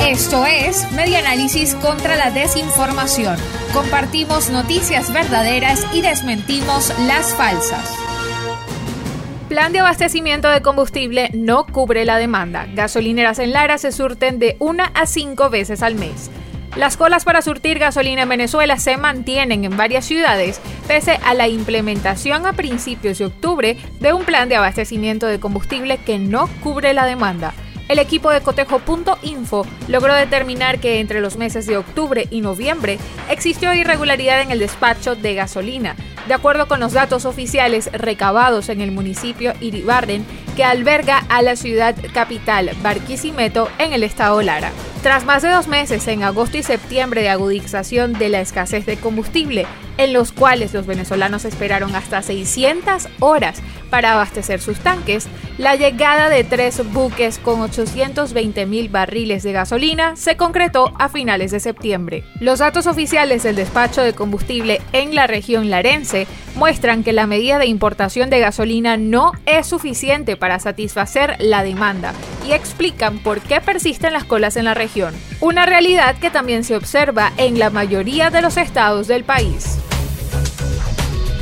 Esto es Media Análisis contra la Desinformación. Compartimos noticias verdaderas y desmentimos las falsas. Plan de abastecimiento de combustible no cubre la demanda. Gasolineras en Lara se surten de una a cinco veces al mes. Las colas para surtir gasolina en Venezuela se mantienen en varias ciudades pese a la implementación a principios de octubre de un plan de abastecimiento de combustible que no cubre la demanda. El equipo de cotejo.info logró determinar que entre los meses de octubre y noviembre existió irregularidad en el despacho de gasolina, de acuerdo con los datos oficiales recabados en el municipio Iribarren, que alberga a la ciudad capital Barquisimeto en el estado Lara. Tras más de dos meses en agosto y septiembre de agudización de la escasez de combustible, en los cuales los venezolanos esperaron hasta 600 horas para abastecer sus tanques, la llegada de tres buques con 820 mil barriles de gasolina se concretó a finales de septiembre. Los datos oficiales del despacho de combustible en la región larense muestran que la medida de importación de gasolina no es suficiente para satisfacer la demanda y explican por qué persisten las colas en la región, una realidad que también se observa en la mayoría de los estados del país.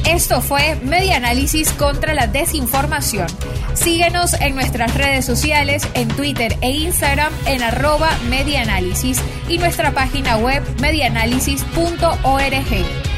Esto fue Media Análisis contra la Desinformación. Síguenos en nuestras redes sociales, en Twitter e Instagram en arroba medianálisis y nuestra página web medianálisis.org.